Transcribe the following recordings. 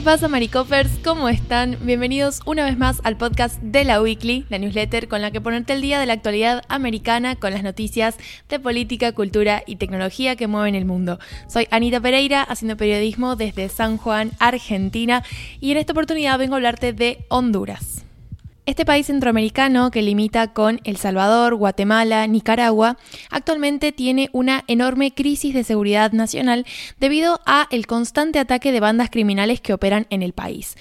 ¿Qué pasa, Maricopers? ¿Cómo están? Bienvenidos una vez más al podcast de la Weekly, la newsletter con la que ponerte el día de la actualidad americana con las noticias de política, cultura y tecnología que mueven el mundo. Soy Anita Pereira, haciendo periodismo desde San Juan, Argentina, y en esta oportunidad vengo a hablarte de Honduras. Este país centroamericano que limita con El Salvador, Guatemala, Nicaragua, actualmente tiene una enorme crisis de seguridad nacional debido a el constante ataque de bandas criminales que operan en el país.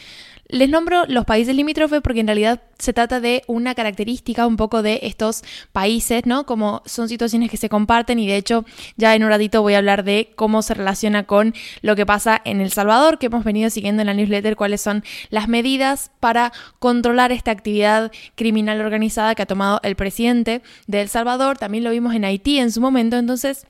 Les nombro los países limítrofes porque en realidad se trata de una característica un poco de estos países, ¿no? Como son situaciones que se comparten y de hecho ya en un ratito voy a hablar de cómo se relaciona con lo que pasa en El Salvador, que hemos venido siguiendo en la newsletter, cuáles son las medidas para controlar esta actividad criminal organizada que ha tomado el presidente de El Salvador. También lo vimos en Haití en su momento, entonces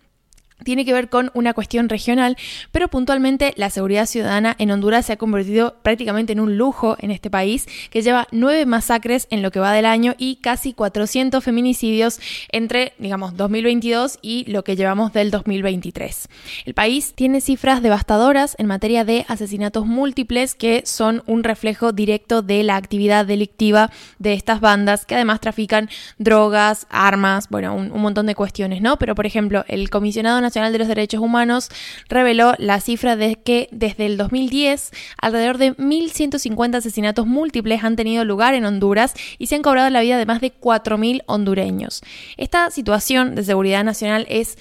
tiene que ver con una cuestión regional, pero puntualmente la seguridad ciudadana en Honduras se ha convertido prácticamente en un lujo en este país, que lleva nueve masacres en lo que va del año y casi 400 feminicidios entre, digamos, 2022 y lo que llevamos del 2023. El país tiene cifras devastadoras en materia de asesinatos múltiples que son un reflejo directo de la actividad delictiva de estas bandas que además trafican drogas, armas, bueno, un, un montón de cuestiones, ¿no? Pero, por ejemplo, el comisionado Nacional de los Derechos Humanos reveló la cifra de que desde el 2010 alrededor de 1.150 asesinatos múltiples han tenido lugar en Honduras y se han cobrado la vida de más de 4.000 hondureños. Esta situación de seguridad nacional es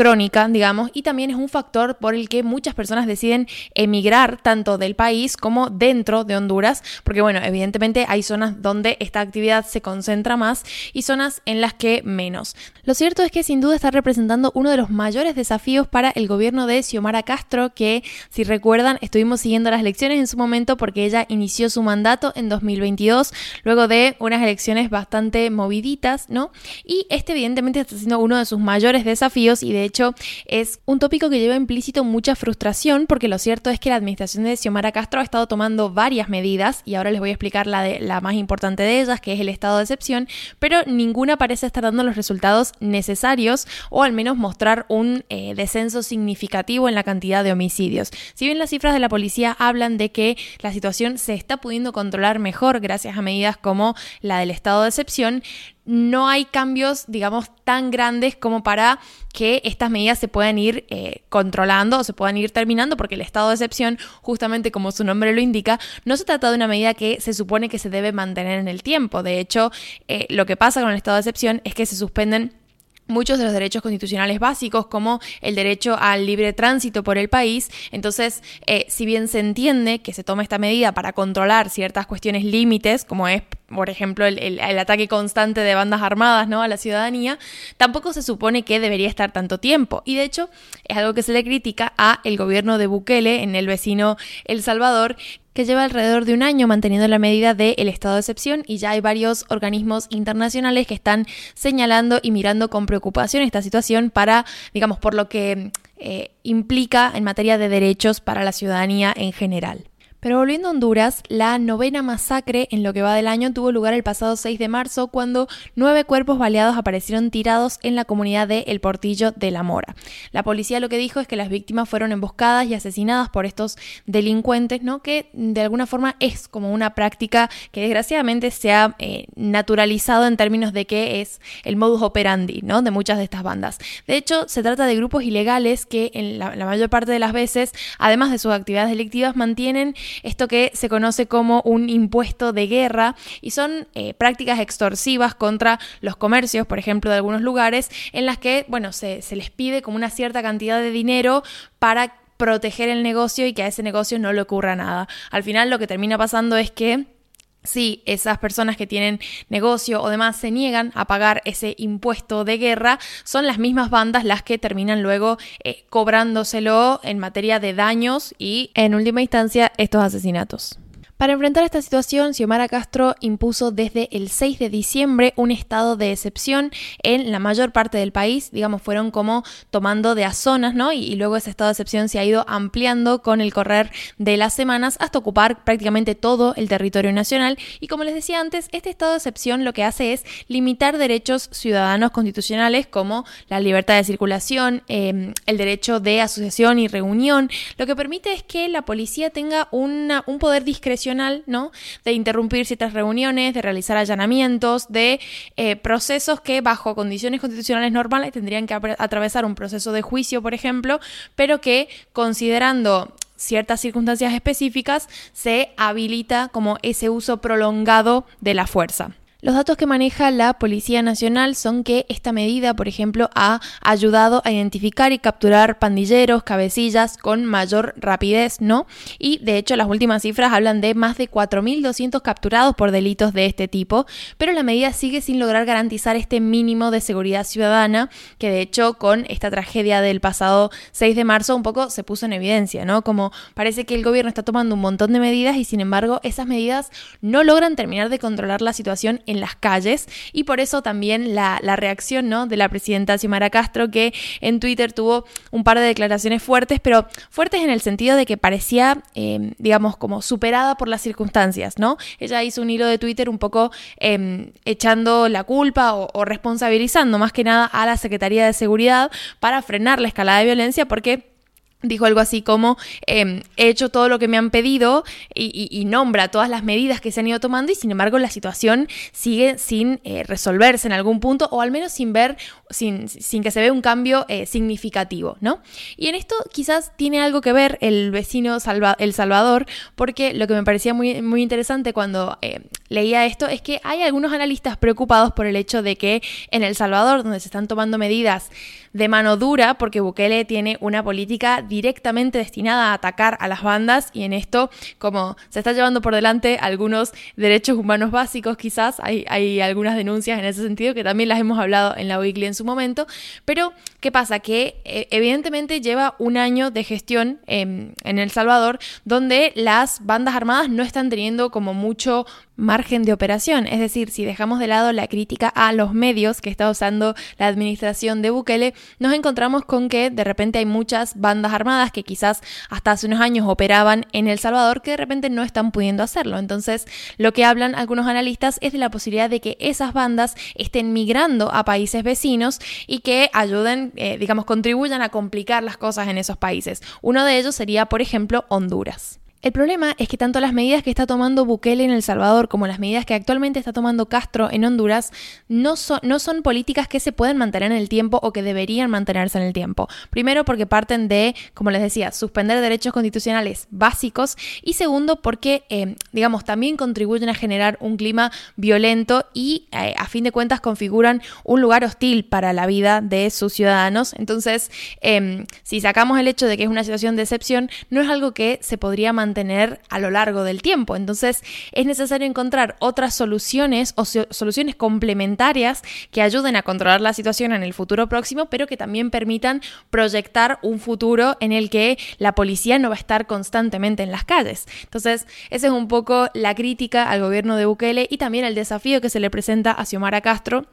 crónica, digamos, y también es un factor por el que muchas personas deciden emigrar tanto del país como dentro de Honduras, porque bueno, evidentemente hay zonas donde esta actividad se concentra más y zonas en las que menos. Lo cierto es que sin duda está representando uno de los mayores desafíos para el gobierno de Xiomara Castro, que si recuerdan estuvimos siguiendo las elecciones en su momento porque ella inició su mandato en 2022, luego de unas elecciones bastante moviditas, ¿no? Y este evidentemente está siendo uno de sus mayores desafíos y de hecho es un tópico que lleva implícito mucha frustración porque lo cierto es que la administración de Xiomara Castro ha estado tomando varias medidas y ahora les voy a explicar la, de, la más importante de ellas, que es el estado de excepción, pero ninguna parece estar dando los resultados necesarios o al menos mostrar un eh, descenso significativo en la cantidad de homicidios. Si bien las cifras de la policía hablan de que la situación se está pudiendo controlar mejor gracias a medidas como la del estado de excepción, no hay cambios, digamos, tan grandes como para que estas medidas se puedan ir eh, controlando o se puedan ir terminando, porque el estado de excepción, justamente como su nombre lo indica, no se trata de una medida que se supone que se debe mantener en el tiempo. De hecho, eh, lo que pasa con el estado de excepción es que se suspenden muchos de los derechos constitucionales básicos, como el derecho al libre tránsito por el país. Entonces, eh, si bien se entiende que se toma esta medida para controlar ciertas cuestiones límites, como es, por ejemplo, el, ataque constante de bandas armadas ¿no? a la ciudadanía, tampoco se supone que debería estar tanto tiempo. Y de hecho, es algo que se le critica a el gobierno de Bukele en el vecino El Salvador, que lleva alrededor de un año manteniendo la medida del estado de excepción y ya hay varios organismos internacionales que están señalando y mirando con preocupación esta situación para, digamos, por lo que eh, implica en materia de derechos para la ciudadanía en general. Pero volviendo a Honduras, la novena masacre en lo que va del año tuvo lugar el pasado 6 de marzo cuando nueve cuerpos baleados aparecieron tirados en la comunidad de El Portillo de la Mora. La policía lo que dijo es que las víctimas fueron emboscadas y asesinadas por estos delincuentes, ¿no? que de alguna forma es como una práctica que desgraciadamente se ha eh, naturalizado en términos de que es el modus operandi ¿no? de muchas de estas bandas. De hecho, se trata de grupos ilegales que en la, la mayor parte de las veces, además de sus actividades delictivas, mantienen esto que se conoce como un impuesto de guerra y son eh, prácticas extorsivas contra los comercios, por ejemplo, de algunos lugares, en las que, bueno, se, se les pide como una cierta cantidad de dinero para proteger el negocio y que a ese negocio no le ocurra nada. Al final lo que termina pasando es que si esas personas que tienen negocio o demás se niegan a pagar ese impuesto de guerra, son las mismas bandas las que terminan luego eh, cobrándoselo en materia de daños y, en última instancia, estos asesinatos. Para enfrentar esta situación, Xiomara Castro impuso desde el 6 de diciembre un estado de excepción en la mayor parte del país, digamos, fueron como tomando de a zonas, ¿no? Y, luego ese estado de excepción se ha ido ampliando con el correr de las semanas hasta ocupar prácticamente todo el territorio nacional. Y como les decía antes, este estado de excepción lo que hace es limitar derechos ciudadanos constitucionales como la libertad de circulación, em, el derecho de asociación y reunión. Lo que permite es que la policía tenga un poder discrecional ¿no? De interrumpir ciertas reuniones, de realizar allanamientos, de eh, procesos que bajo condiciones constitucionales normales tendrían que atravesar un proceso de juicio, por ejemplo, pero que considerando ciertas circunstancias específicas se habilita como ese uso prolongado de la fuerza. Los datos que maneja la Policía Nacional son que esta medida, por ejemplo, ha ayudado a identificar y capturar pandilleros, cabecillas con mayor rapidez, ¿no? Y de hecho las últimas cifras hablan de más de 4.200 capturados por delitos de este tipo, pero la medida sigue sin lograr garantizar este mínimo de seguridad ciudadana, que de hecho con esta tragedia del pasado 6 de marzo un poco se puso en evidencia, ¿no? Como parece que el gobierno está tomando un montón de medidas y sin embargo esas medidas no logran terminar de controlar la situación en las calles y por eso también la, reacción ¿no? de la presidenta Xiomara Castro que en Twitter tuvo un par de declaraciones fuertes, pero fuertes en el sentido de que parecía, em, digamos, como superada por las circunstancias, ¿no? Ella hizo un hilo de Twitter un poco em, echando la culpa o responsabilizando más que nada a la Secretaría de Seguridad para frenar la escalada de violencia porque Dijo algo así como, em, he hecho todo lo que me han pedido y, nombra todas las medidas que se han ido tomando y sin embargo la situación sigue sin eh, resolverse en algún punto o al menos sin ver, sin, sin que se vea un cambio eh, significativo, ¿no? Y en esto quizás tiene algo que ver el vecino El Salvador porque lo que me parecía muy, muy interesante cuando eh, leía esto es que hay algunos analistas preocupados por el hecho de que en El Salvador, donde se están tomando medidas de mano dura, porque Bukele tiene una política directamente destinada a atacar a las bandas y en esto, como se está llevando por delante algunos derechos humanos básicos, quizás hay, hay algunas denuncias en ese sentido que también las hemos hablado en la weekly en su momento, pero ¿qué pasa? Que eh, evidentemente lleva un año de gestión en El Salvador donde las bandas armadas no están teniendo como mucho margen de operación. Es decir, si dejamos de lado la crítica a los medios que está usando la administración de Bukele, nos encontramos con que de repente hay muchas bandas armadas que quizás hasta hace unos años operaban en El Salvador que de repente no están pudiendo hacerlo. Entonces, lo que hablan algunos analistas es de la posibilidad de que esas bandas estén migrando a países vecinos y que ayuden, eh, digamos, contribuyan a complicar las cosas en esos países. Uno de ellos sería, por ejemplo, Honduras. El problema es que tanto las medidas que está tomando Bukele en El Salvador como las medidas que actualmente está tomando Castro en Honduras no son, no son políticas que se pueden mantener en el tiempo o que deberían mantenerse en el tiempo. Primero porque parten de, como les decía, suspender derechos constitucionales básicos y segundo porque, eh, digamos, también contribuyen a generar un clima violento y eh, a fin de cuentas configuran un lugar hostil para la vida de sus ciudadanos. Entonces, em, si sacamos el hecho de que es una situación de excepción, no es algo que se podría mantener mantener a lo largo del tiempo. Entonces es necesario encontrar otras soluciones o soluciones complementarias que ayuden a controlar la situación en el futuro próximo, pero que también permitan proyectar un futuro en el que la policía no va a estar constantemente en las calles. Entonces, esa es un poco la crítica al gobierno de Bukele y también el desafío que se le presenta a Xiomara Castro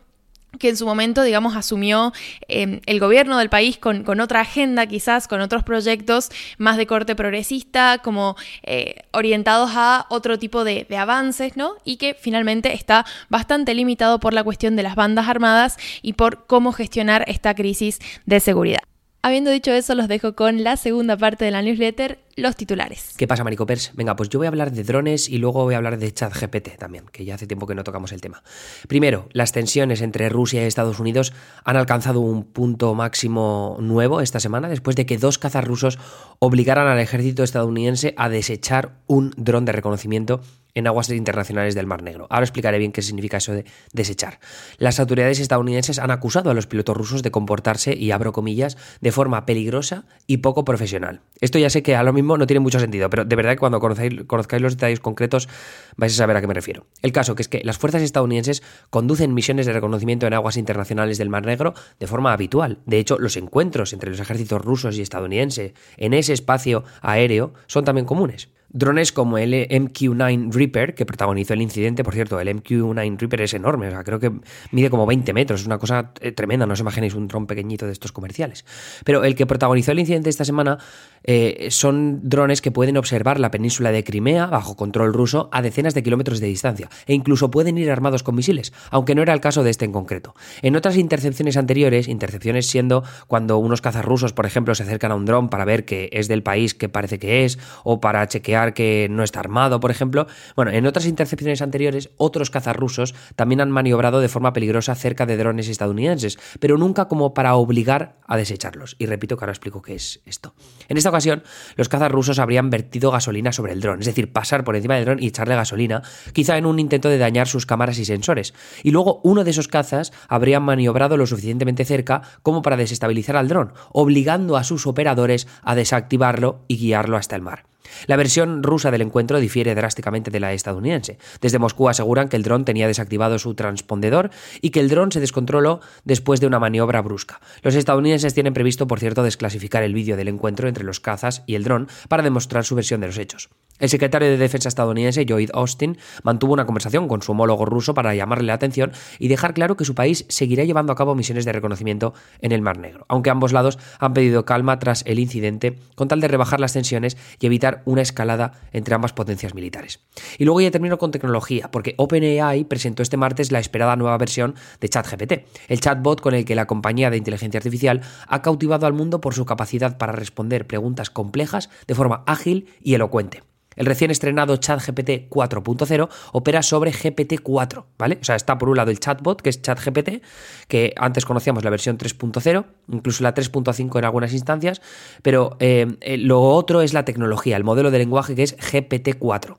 que en su momento, digamos, asumió em, el gobierno del país con, con, otra agenda, quizás con otros proyectos más de corte progresista, como eh, orientados a otro tipo de, de, avances, ¿no? Y que finalmente está bastante limitado por la cuestión de las bandas armadas y por cómo gestionar esta crisis de seguridad. Habiendo dicho eso, los dejo con la segunda parte de la newsletter, los titulares. ¿Qué pasa, Maricopers? Venga, pues yo voy a hablar de drones y luego voy a hablar de ChatGPT también, que ya hace tiempo que no tocamos el tema. Primero, las tensiones entre Rusia y Estados Unidos han alcanzado un punto máximo nuevo esta semana después de que dos cazas rusos obligaran al ejército estadounidense a desechar un dron de reconocimiento en aguas internacionales del Mar Negro. Ahora explicaré bien qué significa eso de desechar. Las autoridades estadounidenses han acusado a los pilotos rusos de comportarse, y abro comillas, de forma peligrosa y poco profesional. Esto ya sé que a lo mismo no tiene mucho sentido, pero de verdad que cuando conozcáis, los detalles concretos vais a saber a qué me refiero. El caso es que las fuerzas estadounidenses conducen misiones de reconocimiento en aguas internacionales del Mar Negro de forma habitual. De hecho, los encuentros entre los ejércitos rusos y estadounidenses en ese espacio aéreo son también comunes. Drones como el MQ-9 Reaper, que protagonizó el incidente, por cierto, el MQ-9 Reaper es enorme, o sea, creo que mide como 20 metros, es una cosa eh, tremenda, no os imaginéis un dron pequeñito de estos comerciales. Pero el que protagonizó el incidente esta semana eh, son drones que pueden observar la península de Crimea bajo control ruso a decenas de kilómetros de distancia, e incluso pueden ir armados con misiles, aunque no era el caso de este en concreto. En otras intercepciones anteriores, intercepciones siendo cuando unos cazas rusos, por ejemplo, se acercan a un dron para ver que es del país que parece que es, o para chequear que no está armado, por ejemplo. Bueno, en otras intercepciones anteriores, otros cazas rusos también han maniobrado de forma peligrosa cerca de drones estadounidenses, pero nunca como para obligar a desecharlos. Y repito que ahora explico qué es esto. En esta ocasión, los cazas rusos habrían vertido gasolina sobre el dron, es decir, pasar por encima del dron y echarle gasolina, quizá en un intento de dañar sus cámaras y sensores. Y luego uno de esos cazas habría maniobrado lo suficientemente cerca como para desestabilizar al dron, obligando a sus operadores a desactivarlo y guiarlo hasta el mar. La versión rusa del encuentro difiere drásticamente de la estadounidense. Desde Moscú aseguran que el dron tenía desactivado su transpondedor y que el dron se descontroló después de una maniobra brusca. Los estadounidenses tienen previsto, por cierto, desclasificar el vídeo del encuentro entre los cazas y el dron para demostrar su versión de los hechos. El secretario de Defensa estadounidense, Lloyd Austin, mantuvo una conversación con su homólogo ruso para llamarle la atención y dejar claro que su país seguirá llevando a cabo misiones de reconocimiento en el Mar Negro, aunque ambos lados han pedido calma tras el incidente con tal de rebajar las tensiones y evitar una escalada entre ambas potencias militares. Y luego ya termino con tecnología, porque OpenAI presentó este martes la esperada nueva versión de ChatGPT, el chatbot con el que la compañía de inteligencia artificial ha cautivado al mundo por su capacidad para responder preguntas complejas de forma ágil y elocuente. El recién estrenado ChatGPT 4.0 opera sobre GPT-4, ¿vale? O sea, está por un lado el chatbot, que es ChatGPT, que antes conocíamos la versión 3.0, incluso la 3.5 en algunas instancias, pero eh, eh, lo otro es la tecnología, el modelo de lenguaje que es GPT-4.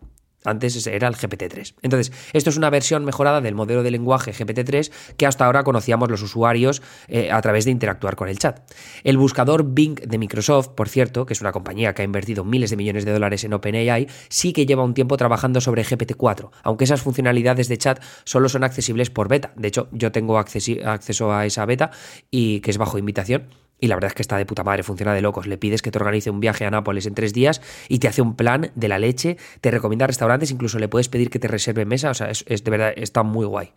Antes era el GPT-3. Entonces, esto es una versión mejorada del modelo de lenguaje GPT-3 que hasta ahora conocíamos los usuarios eh, a través de interactuar con el chat. El buscador Bing de Microsoft, por cierto, que es una compañía que ha invertido miles de millones de dólares en OpenAI, sí que lleva un tiempo trabajando sobre GPT-4, aunque esas funcionalidades de chat solo son accesibles por beta. De hecho, yo tengo acceso a esa beta y que es bajo invitación y la verdad es que está de puta madre, funciona de locos. Le pides que te organice un viaje a Nápoles en tres días y te hace un plan de la leche, te recomienda restaurantes, incluso le puedes pedir que te reserve mesa. O sea, es, de verdad, está muy guay.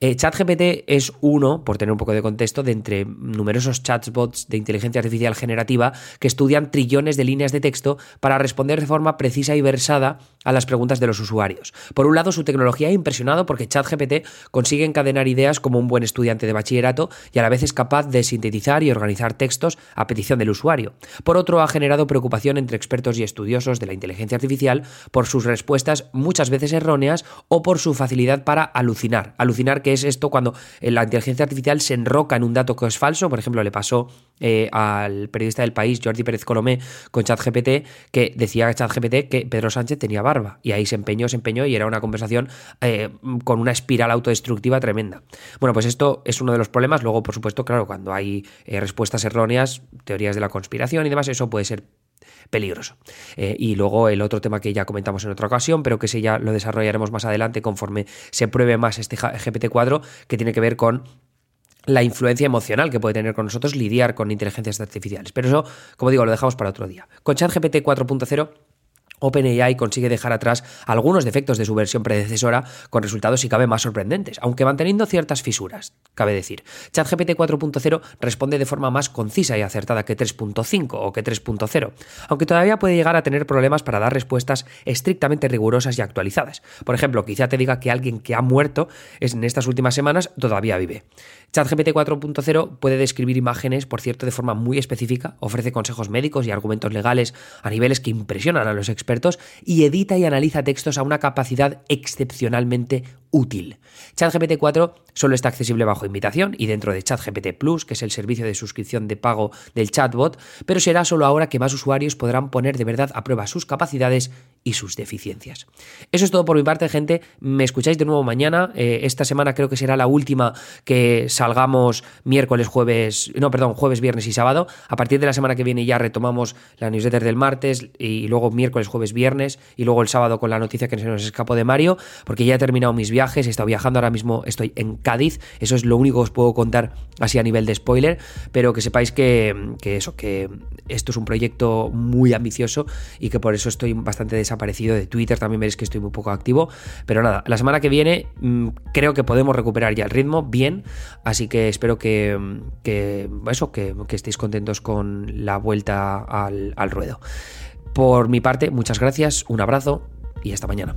Eh, ChatGPT es uno, por tener un poco de contexto, de entre numerosos chatbots de inteligencia artificial generativa que estudian trillones de líneas de texto para responder de forma precisa y versada a las preguntas de los usuarios. Por un lado, su tecnología ha impresionado porque ChatGPT consigue encadenar ideas como un buen estudiante de bachillerato y a la vez es capaz de sintetizar y organizar textos a petición del usuario. Por otro, ha generado preocupación entre expertos y estudiosos de la inteligencia artificial por sus respuestas muchas veces erróneas o por su facilidad para alucinar. Alucinar, que es esto cuando eh, la inteligencia artificial se enroca en un dato que es falso, por ejemplo, le pasó eh, al periodista del país, Jordi Pérez Colomé, con ChatGPT, que decía ChatGPT que Pedro Sánchez tenía barba. Y ahí se empeñó, se empeñó y era una conversación eh, con una espiral autodestructiva tremenda. Bueno, pues esto es uno de los problemas. Luego, por supuesto, claro, cuando hay respuestas erróneas, teorías de la conspiración y demás, eso puede ser peligroso. Eh, y luego el otro tema que ya comentamos en otra ocasión, pero que ese ya lo desarrollaremos más adelante conforme se pruebe más este GPT-4, que tiene que ver con la influencia emocional que puede tener con nosotros lidiar con inteligencias artificiales. Pero eso, como digo, lo dejamos para otro día. Con ChatGPT 4.0 OpenAI consigue dejar atrás algunos defectos de su versión predecesora con resultados si cabe más sorprendentes, aunque manteniendo ciertas fisuras, cabe decir. ChatGPT 4.0 responde de forma más concisa y acertada que 3.5 o que 3.0, aunque todavía puede llegar a tener problemas para dar respuestas estrictamente rigurosas y actualizadas. Por ejemplo, quizá te diga que alguien que ha muerto en estas últimas semanas todavía vive. ChatGPT 4.0 puede describir imágenes, por cierto, de forma muy específica, ofrece consejos médicos y argumentos legales a niveles que impresionan a los expertos y edita y analiza textos a una capacidad excepcionalmente útil. ChatGPT 4 solo está accesible bajo invitación y dentro de ChatGPT Plus, que es el servicio de suscripción de pago del chatbot, pero será solo ahora que más usuarios podrán poner de verdad a prueba sus capacidades y sus deficiencias. Eso es todo por mi parte, gente. Me escucháis de nuevo mañana. Eh, esta semana creo que será la última que salgamos miércoles, jueves, no, perdón, jueves, viernes y sábado. A partir de la semana que viene ya retomamos la newsletter del martes y luego miércoles, jueves, viernes y luego el sábado con la noticia que se nos escapó de Mario, porque ya he terminado mis viajes viajes, he estado viajando, ahora mismo estoy en Cádiz, eso es lo único que os puedo contar así a nivel de spoiler, pero que sepáis que, eso, que esto es un proyecto muy ambicioso y que por eso estoy bastante desaparecido de Twitter, también veréis que estoy muy poco activo, pero nada, la semana que viene mm, creo que podemos recuperar ya el ritmo bien, así que espero que eso, que, estéis contentos con la vuelta al ruedo. Por mi parte, muchas gracias, un abrazo y hasta mañana.